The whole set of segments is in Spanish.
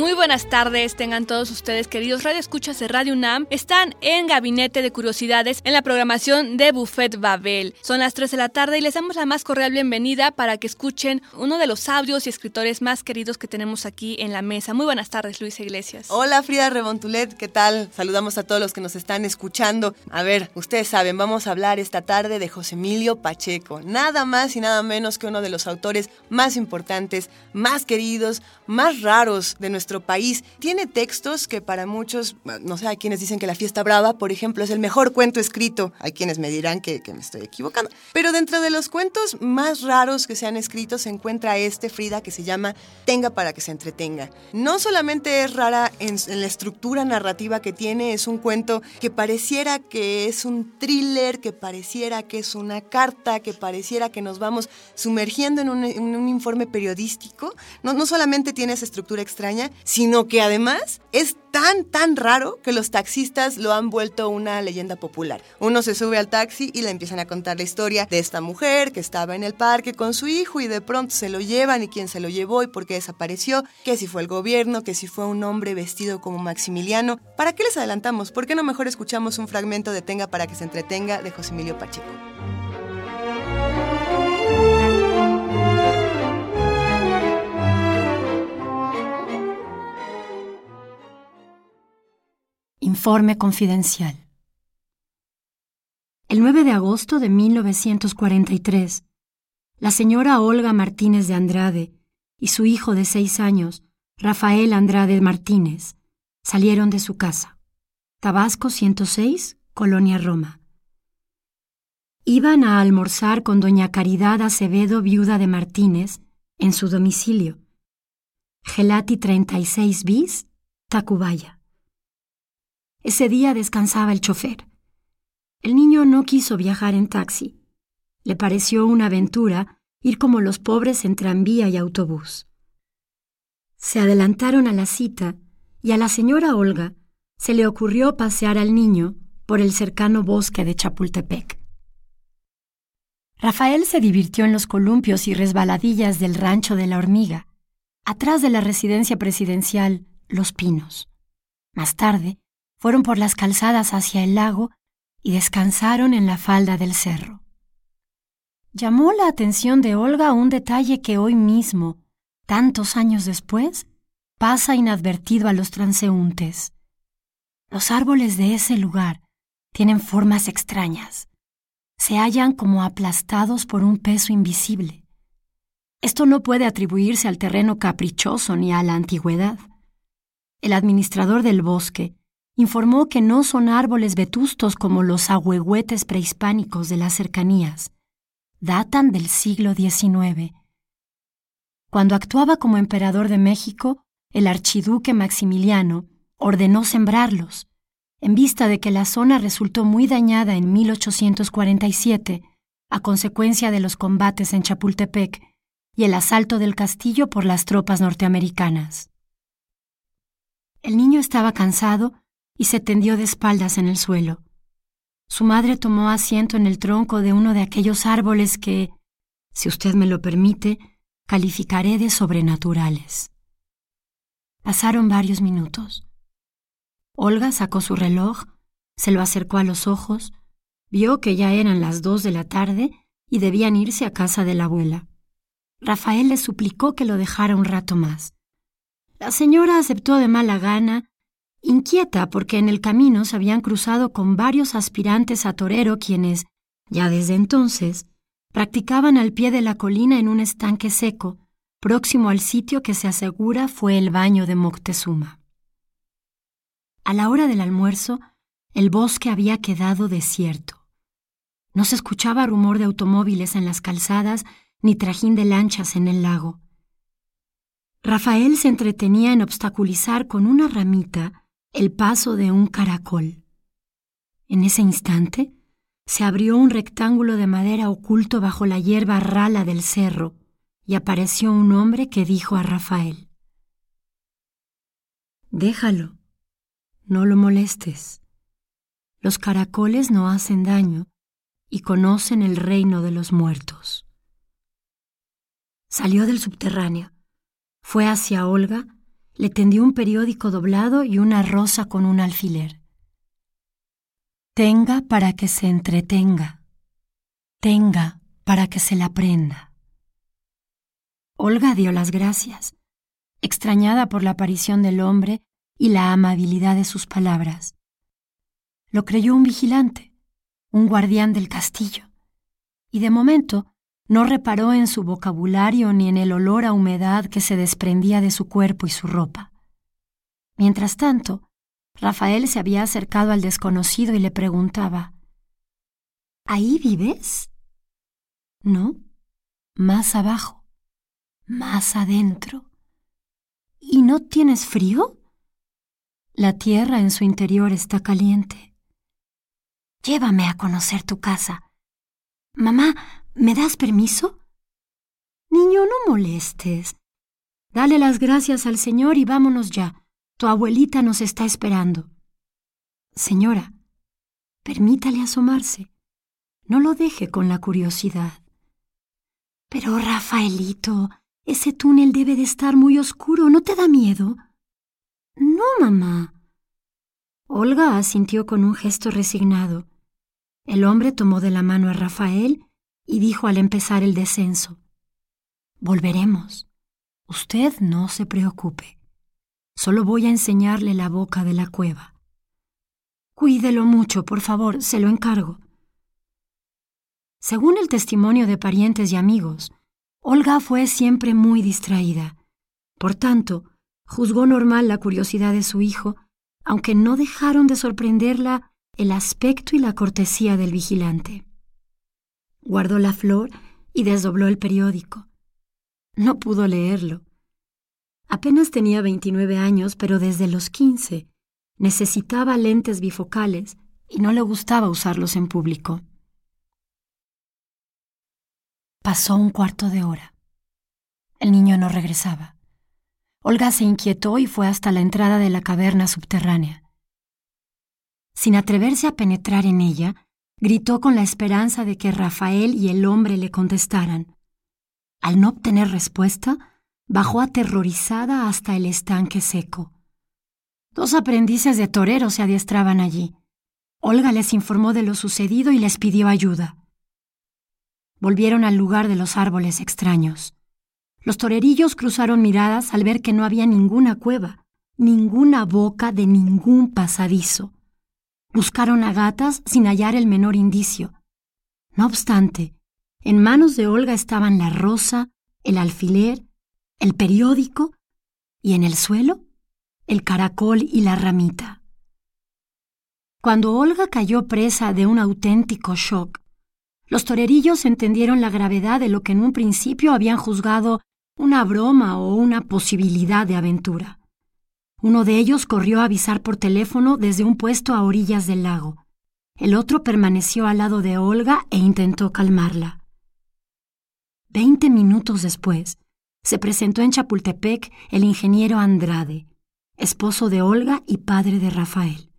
Muy buenas tardes, tengan todos ustedes, queridos radioescuchas de Radio UNAM. Están en Gabinete de Curiosidades en la programación de Buffet Babel. Son las 3 de la tarde y les damos la más cordial bienvenida para que escuchen uno de los audios y escritores más queridos que tenemos aquí en la mesa. Muy buenas tardes, Luisa Iglesias. Hola Frida Rebontulet, ¿qué tal? Saludamos a todos los que nos están escuchando. A ver, ustedes saben, vamos a hablar esta tarde de José Emilio Pacheco, nada más y nada menos que uno de los autores más importantes, más queridos, más raros de nuestro país. Tiene textos que para muchos, no sé, hay quienes dicen que La Fiesta Brava, por ejemplo, es el mejor cuento escrito. Hay quienes me dirán que, que me estoy equivocando. Pero dentro de los cuentos más raros que se han escrito se encuentra este, Frida, que se llama Tenga para que se entretenga. No solamente es rara en, en la estructura narrativa que tiene, es un cuento que pareciera que es un thriller, que pareciera que es una carta, que pareciera que nos vamos sumergiendo en un, en un informe periodístico. No, no solamente tiene esa estructura extraña, sino que además es tan, tan raro que los taxistas lo han vuelto una leyenda popular. Uno se sube al taxi y le empiezan a contar la historia de esta mujer que estaba en el parque con su hijo y de pronto se lo llevan y quién se lo llevó y por qué desapareció, que si fue el gobierno, que si fue un hombre vestido como Maximiliano. ¿Para qué les adelantamos? ¿Por qué no mejor escuchamos un fragmento de Tenga para que se entretenga de José Emilio Pacheco? Informe confidencial. El 9 de agosto de 1943, la señora Olga Martínez de Andrade y su hijo de seis años, Rafael Andrade Martínez, salieron de su casa, Tabasco 106, Colonia Roma. Iban a almorzar con doña Caridad Acevedo, viuda de Martínez, en su domicilio, Gelati 36 bis, Tacubaya. Ese día descansaba el chofer. El niño no quiso viajar en taxi. Le pareció una aventura ir como los pobres en tranvía y autobús. Se adelantaron a la cita y a la señora Olga se le ocurrió pasear al niño por el cercano bosque de Chapultepec. Rafael se divirtió en los columpios y resbaladillas del rancho de la hormiga, atrás de la residencia presidencial Los Pinos. Más tarde, fueron por las calzadas hacia el lago y descansaron en la falda del cerro. Llamó la atención de Olga un detalle que hoy mismo, tantos años después, pasa inadvertido a los transeúntes. Los árboles de ese lugar tienen formas extrañas. Se hallan como aplastados por un peso invisible. Esto no puede atribuirse al terreno caprichoso ni a la antigüedad. El administrador del bosque informó que no son árboles vetustos como los ahuehuetes prehispánicos de las cercanías. Datan del siglo XIX. Cuando actuaba como emperador de México, el archiduque Maximiliano ordenó sembrarlos, en vista de que la zona resultó muy dañada en 1847 a consecuencia de los combates en Chapultepec y el asalto del castillo por las tropas norteamericanas. El niño estaba cansado y se tendió de espaldas en el suelo. Su madre tomó asiento en el tronco de uno de aquellos árboles que, si usted me lo permite, calificaré de sobrenaturales. Pasaron varios minutos. Olga sacó su reloj, se lo acercó a los ojos, vio que ya eran las dos de la tarde y debían irse a casa de la abuela. Rafael le suplicó que lo dejara un rato más. La señora aceptó de mala gana inquieta porque en el camino se habían cruzado con varios aspirantes a torero quienes, ya desde entonces, practicaban al pie de la colina en un estanque seco, próximo al sitio que se asegura fue el baño de Moctezuma. A la hora del almuerzo, el bosque había quedado desierto. No se escuchaba rumor de automóviles en las calzadas ni trajín de lanchas en el lago. Rafael se entretenía en obstaculizar con una ramita el paso de un caracol. En ese instante se abrió un rectángulo de madera oculto bajo la hierba rala del cerro y apareció un hombre que dijo a Rafael, Déjalo, no lo molestes. Los caracoles no hacen daño y conocen el reino de los muertos. Salió del subterráneo, fue hacia Olga, le tendió un periódico doblado y una rosa con un alfiler. Tenga para que se entretenga, tenga para que se la prenda. Olga dio las gracias, extrañada por la aparición del hombre y la amabilidad de sus palabras. Lo creyó un vigilante, un guardián del castillo, y de momento no reparó en su vocabulario ni en el olor a humedad que se desprendía de su cuerpo y su ropa. Mientras tanto, Rafael se había acercado al desconocido y le preguntaba, ¿Ahí vives? No, más abajo, más adentro. ¿Y no tienes frío? La tierra en su interior está caliente. Llévame a conocer tu casa. Mamá, ¿me das permiso? Niño, no molestes. Dale las gracias al Señor y vámonos ya. Tu abuelita nos está esperando. Señora, permítale asomarse. No lo deje con la curiosidad. Pero, Rafaelito, ese túnel debe de estar muy oscuro. ¿No te da miedo? No, mamá. Olga asintió con un gesto resignado. El hombre tomó de la mano a Rafael y dijo al empezar el descenso, Volveremos. Usted no se preocupe. Solo voy a enseñarle la boca de la cueva. Cuídelo mucho, por favor, se lo encargo. Según el testimonio de parientes y amigos, Olga fue siempre muy distraída. Por tanto, juzgó normal la curiosidad de su hijo, aunque no dejaron de sorprenderla el aspecto y la cortesía del vigilante. Guardó la flor y desdobló el periódico. No pudo leerlo. Apenas tenía 29 años, pero desde los 15 necesitaba lentes bifocales y no le gustaba usarlos en público. Pasó un cuarto de hora. El niño no regresaba. Olga se inquietó y fue hasta la entrada de la caverna subterránea. Sin atreverse a penetrar en ella, gritó con la esperanza de que Rafael y el hombre le contestaran. Al no obtener respuesta, bajó aterrorizada hasta el estanque seco. Dos aprendices de toreros se adiestraban allí. Olga les informó de lo sucedido y les pidió ayuda. Volvieron al lugar de los árboles extraños. Los torerillos cruzaron miradas al ver que no había ninguna cueva, ninguna boca de ningún pasadizo. Buscaron a gatas sin hallar el menor indicio. No obstante, en manos de Olga estaban la rosa, el alfiler, el periódico y en el suelo el caracol y la ramita. Cuando Olga cayó presa de un auténtico shock, los torerillos entendieron la gravedad de lo que en un principio habían juzgado una broma o una posibilidad de aventura. Uno de ellos corrió a avisar por teléfono desde un puesto a orillas del lago. El otro permaneció al lado de Olga e intentó calmarla. Veinte minutos después, se presentó en Chapultepec el ingeniero Andrade, esposo de Olga y padre de Rafael.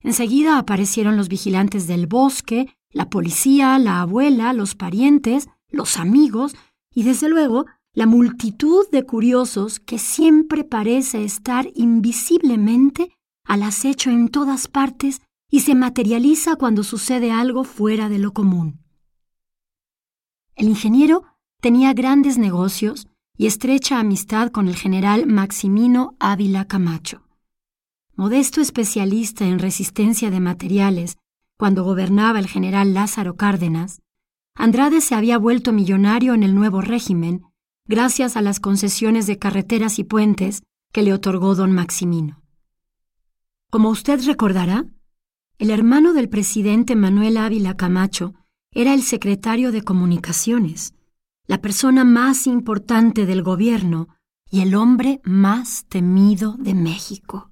Enseguida aparecieron los vigilantes del bosque, la policía, la abuela, los parientes, los amigos y desde luego la multitud de curiosos que siempre parece estar invisiblemente al acecho en todas partes y se materializa cuando sucede algo fuera de lo común. El ingeniero tenía grandes negocios y estrecha amistad con el general Maximino Ávila Camacho. Modesto especialista en resistencia de materiales cuando gobernaba el general Lázaro Cárdenas, Andrade se había vuelto millonario en el nuevo régimen gracias a las concesiones de carreteras y puentes que le otorgó don Maximino. Como usted recordará, el hermano del presidente Manuel Ávila Camacho era el secretario de Comunicaciones, la persona más importante del gobierno y el hombre más temido de México.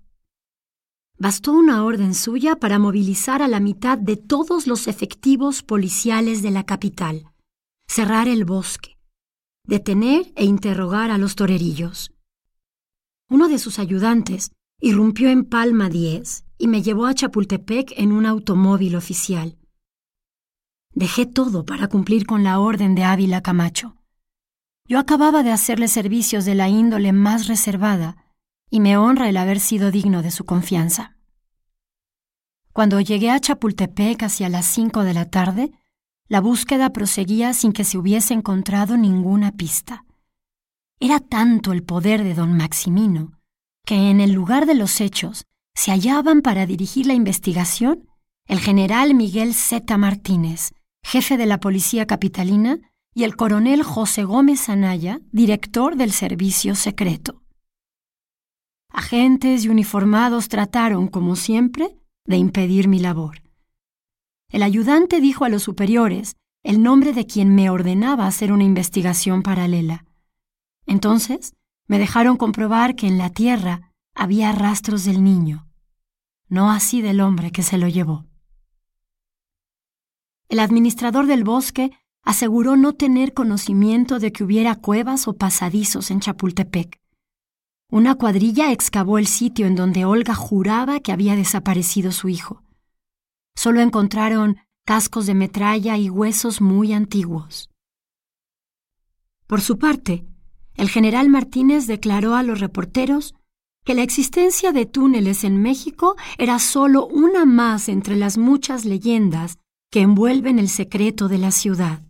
Bastó una orden suya para movilizar a la mitad de todos los efectivos policiales de la capital, cerrar el bosque, detener e interrogar a los torerillos. Uno de sus ayudantes irrumpió en Palma 10 y me llevó a Chapultepec en un automóvil oficial. Dejé todo para cumplir con la orden de Ávila Camacho. Yo acababa de hacerle servicios de la índole más reservada y me honra el haber sido digno de su confianza. Cuando llegué a Chapultepec hacia las cinco de la tarde, la búsqueda proseguía sin que se hubiese encontrado ninguna pista. Era tanto el poder de don Maximino que en el lugar de los hechos se hallaban para dirigir la investigación el general Miguel Z. Martínez, jefe de la Policía Capitalina, y el coronel José Gómez Anaya, director del Servicio Secreto. Agentes y uniformados trataron, como siempre, de impedir mi labor. El ayudante dijo a los superiores el nombre de quien me ordenaba hacer una investigación paralela. Entonces me dejaron comprobar que en la tierra había rastros del niño, no así del hombre que se lo llevó. El administrador del bosque aseguró no tener conocimiento de que hubiera cuevas o pasadizos en Chapultepec. Una cuadrilla excavó el sitio en donde Olga juraba que había desaparecido su hijo. Solo encontraron cascos de metralla y huesos muy antiguos. Por su parte, el general Martínez declaró a los reporteros que la existencia de túneles en México era solo una más entre las muchas leyendas que envuelven el secreto de la ciudad.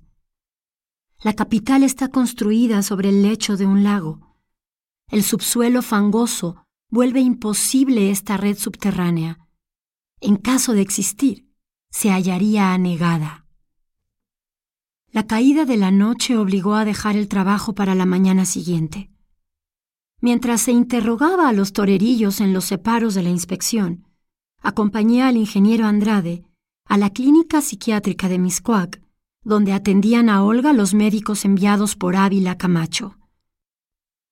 La capital está construida sobre el lecho de un lago. El subsuelo fangoso vuelve imposible esta red subterránea. En caso de existir, se hallaría anegada. La caída de la noche obligó a dejar el trabajo para la mañana siguiente. Mientras se interrogaba a los torerillos en los separos de la inspección, acompañé al ingeniero Andrade a la clínica psiquiátrica de Miscuac, donde atendían a Olga los médicos enviados por Ávila Camacho.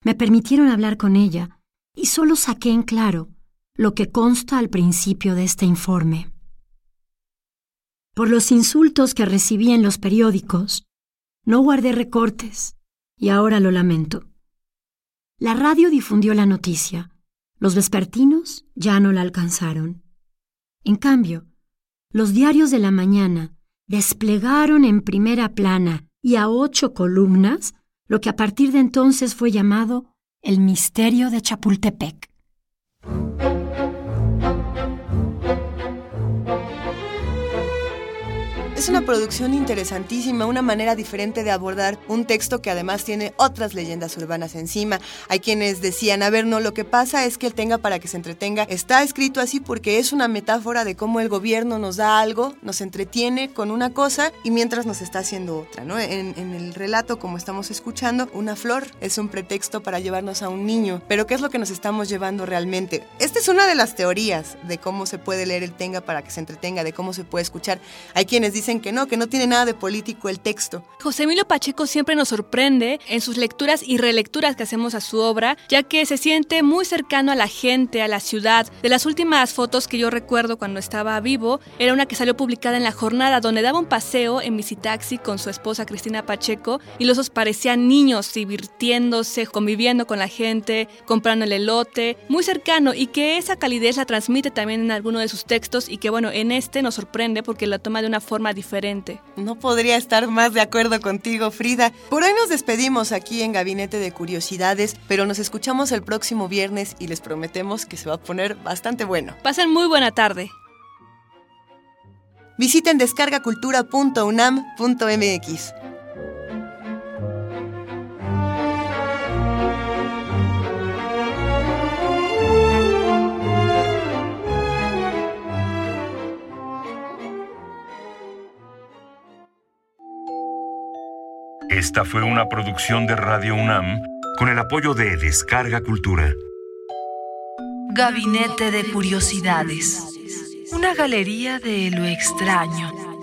Me permitieron hablar con ella y solo saqué en claro lo que consta al principio de este informe. Por los insultos que recibí en los periódicos, no guardé recortes y ahora lo lamento. La radio difundió la noticia, los vespertinos ya no la alcanzaron. En cambio, los diarios de la mañana desplegaron en primera plana y a ocho columnas lo que a partir de entonces fue llamado el misterio de Chapultepec. Es una producción interesantísima, una manera diferente de abordar un texto que además tiene otras leyendas urbanas encima. Hay quienes decían, a ver, no, lo que pasa es que el tenga para que se entretenga está escrito así porque es una metáfora de cómo el gobierno nos da algo, nos entretiene con una cosa y mientras nos está haciendo otra, ¿no? En, en el relato, como estamos escuchando, una flor es un pretexto para llevarnos a un niño, pero ¿qué es lo que nos estamos llevando realmente? Esta es una de las teorías de cómo se puede leer el tenga para que se entretenga, de cómo se puede escuchar. Hay quienes que no, que no tiene nada de político el texto. José Emilio Pacheco siempre nos sorprende en sus lecturas y relecturas que hacemos a su obra, ya que se siente muy cercano a la gente, a la ciudad. De las últimas fotos que yo recuerdo cuando estaba vivo, era una que salió publicada en la jornada, donde daba un paseo en visitaxi con su esposa Cristina Pacheco y los dos parecían niños divirtiéndose, conviviendo con la gente, comprando el elote, muy cercano y que esa calidez la transmite también en alguno de sus textos y que bueno, en este nos sorprende porque la toma de una forma diferente diferente. No podría estar más de acuerdo contigo, Frida. Por hoy nos despedimos aquí en Gabinete de Curiosidades, pero nos escuchamos el próximo viernes y les prometemos que se va a poner bastante bueno. Pasen muy buena tarde. Visiten descargacultura.unam.mx. Esta fue una producción de Radio UNAM con el apoyo de Descarga Cultura. Gabinete de Curiosidades. Una galería de lo extraño